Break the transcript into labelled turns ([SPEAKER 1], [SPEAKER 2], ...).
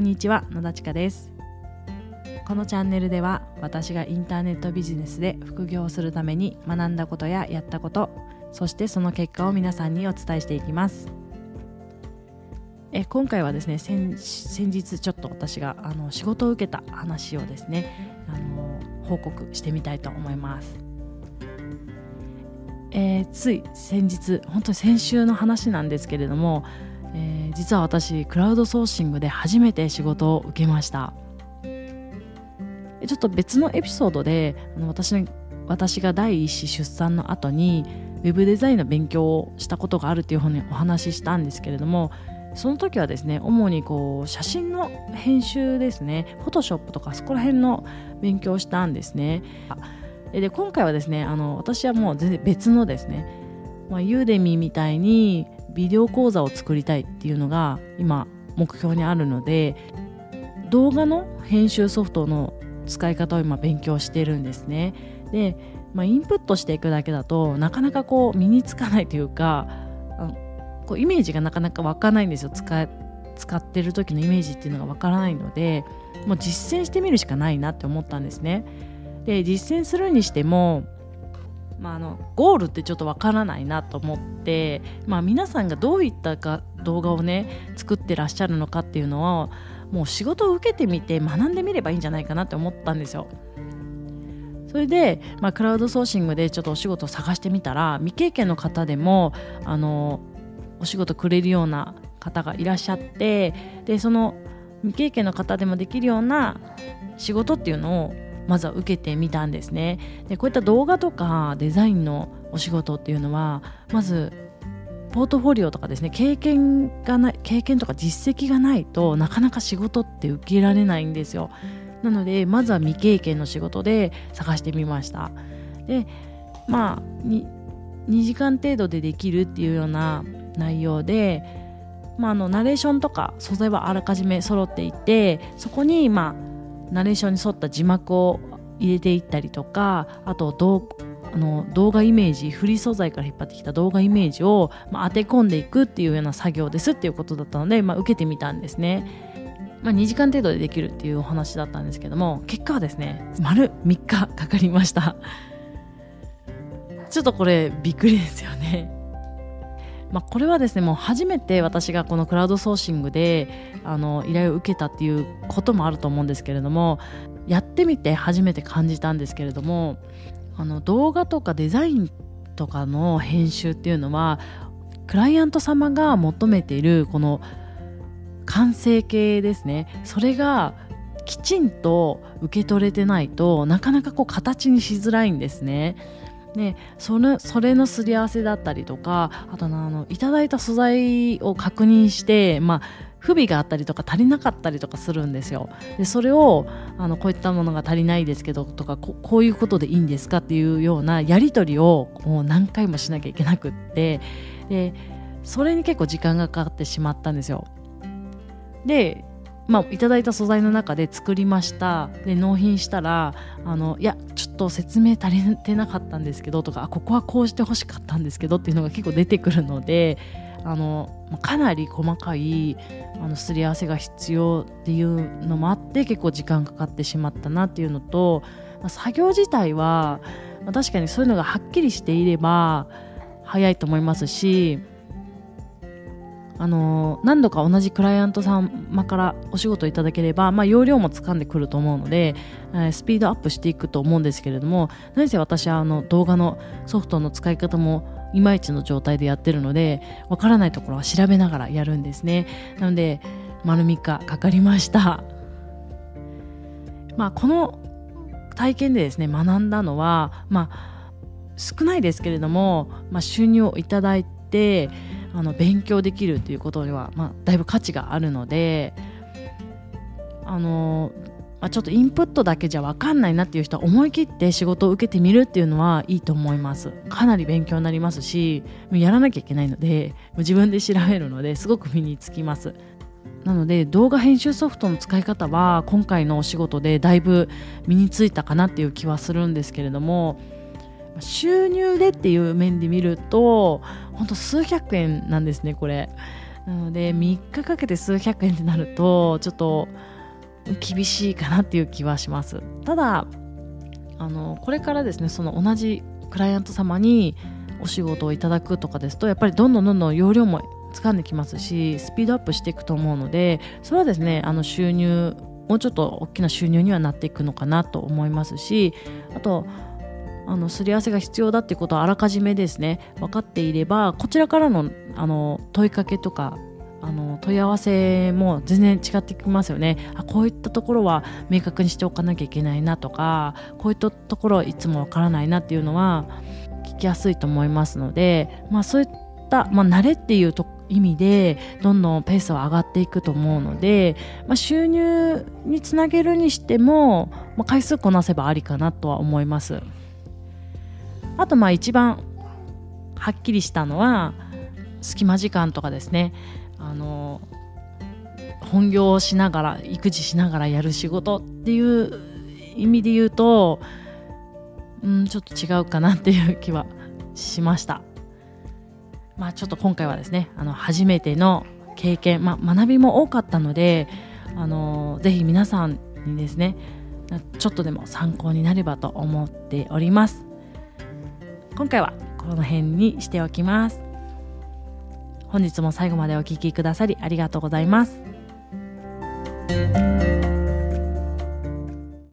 [SPEAKER 1] こんにちは野田千佳です。このチャンネルでは私がインターネットビジネスで副業をするために学んだことややったことそしてその結果を皆さんにお伝えしていきます。え今回はですね先日ちょっと私があの仕事を受けた話をですねあの報告してみたいと思います。えー、つい先日本当に先週の話なんですけれどもえー、実は私クラウドソーシングで初めて仕事を受けました。ちょっと別のエピソードであの私私が第一子出産の後にウェブデザインの勉強をしたことがあるっていうふうにお話ししたんですけれどもその時はですね主にこう写真の編集ですねフォトショップとかそこら辺の勉強をしたんですね。で今回はですねあの私はもう全然別のですね、まあ、ユーデミーみたいにビデオ講座を作りたいっていうのが今目標にあるので動画の編集ソフトの使い方を今勉強してるんですね。で、まあ、インプットしていくだけだとなかなかこう身につかないというかこうイメージがなかなか湧かないんですよ。使使ってる時のイメージっていうのがわからないのでもう実践してみるしかないなって思ったんですね。で実践するにしてもまあ、あのゴールってちょっとわからないなと思って、まあ、皆さんがどういったか動画をね作ってらっしゃるのかっていうのをもう仕事を受けてみて学んでみればいいんじゃないかなって思ったんですよ。それで、まあ、クラウドソーシングでちょっとお仕事を探してみたら未経験の方でもあのお仕事くれるような方がいらっしゃってでその未経験の方でもできるような仕事っていうのをまずは受けてみたんですね。でこういった動画とかデザインのお仕事っていうのはまずポートフォリオとかですね経験がない経験とか実績がないとなかなか仕事って受けられないんですよ。なのでまずは未経験の仕事で探してみました。でまあ 2, 時間程度でできるっていうような内容でまあ、あのナレーションとか素材はあらかじめ揃っていてそこにまあナレーションに沿った字幕を入れていったりとかあと動あの動画イメージフリー素材から引っ張ってきた動画イメージを、まあ、当て込んでいくっていうような作業ですっていうことだったので、まあ、受けてみたんですね。まあ、2時間程度でできるっていうお話だったんですけども結果はですね丸3日かかりましたちょっとこれびっくりですよねまあ、これはですねもう初めて私がこのクラウドソーシングであの依頼を受けたっていうこともあると思うんですけれどもやってみて初めて感じたんですけれどもあの動画とかデザインとかの編集っていうのはクライアント様が求めているこの完成形ですねそれがきちんと受け取れてないとなかなかこう形にしづらいんですね。でそれそれのすり合わせだったりとかあとあのいただいた素材を確認して、まあ、不備があったりとか足りなかったりとかするんですよ。でそれをあのこういったものが足りないですけどとかここういうことでいいんですかっていうようなやり取りをもう何回もしなきゃいけなくってでそれに結構時間がかかってしまったんですよ。でまあ、いただいた素材の中で作りました。で納品したらあのいやちょっと説明足りてなかったんですけどとかここはこうしてほしかったんですけどっていうのが結構出てくるのであのかなり細かいあのすり合わせが必要っていうのもあって結構時間かかってしまったなっていうのと、まあ、作業自体は、まあ、確かにそういうのがはっきりしていれば早いと思いますしあの何度か同じクライアント様からお仕事いただければ、まあ、容量もつかんでくると思うので、え、スピードアップしていくと思うんですけれども何せ私はあの動画のソフトの使い方もいまいちの状態でやってるのでわからないところは調べながらやるんですね。なので丸3日かかりました。まあこの体験でですね学んだのはまあ少ないですけれども、まあ、収入をいただいてあの勉強できるっていうことには、まあ、だいぶ価値があるのであの、まあ、ちょっとインプットだけじゃ分かんないなっていう人は思い切って仕事を受けてみるっていうのはいいと思います。かなり勉強になりますしやらなきゃいけないので自分で調べるのですごく身につきます。なので動画編集ソフトの使い方は今回のお仕事でだいぶ身についたかなっていう気はするんですけれども収入でっていう面で見ると本当数百円なんですねこれ。なので3日かけて数百円ってなるとちょっと厳しいかなっていう気はします。ただあのこれからですねその同じクライアント様にお仕事をいただくとかですとやっぱりどんどんどんどん容量も掴んできますしスピードアップしていくと思うのでそれはですねあの収入もうちょっと大きな収入にはなっていくのかなと思いますしあとあのすり合わせが必要だっていうことはあらかじめですね分かっていればこちらからのあの問いかけとかあの問い合わせも全然違ってきますよねあこういったところは明確にしておかなきゃいけないなとかこういったところはいつもわからないなっていうのは聞きやすいと思いますので、まあ、そういった、まあ、慣れっていうと意味でどんどんペースは上がっていくと思うので、まあ、収入につなげるにしても、まあ、回数こなせばありかなとは思います。あとまあ一番はっきりしたのは隙間時間とかですね。あの本業をしながら育児しながらやる仕事っていう意味で言うとうんちょっと違うかなっていう気はしました。まあちょっと今回はですねあの初めての経験、まあ、学びも多かったのであのぜひ皆さんにですねちょっとでも参考になればと思っております。今回はこの辺にしておきます。本日も最後までお聴きくださりありがとうございます。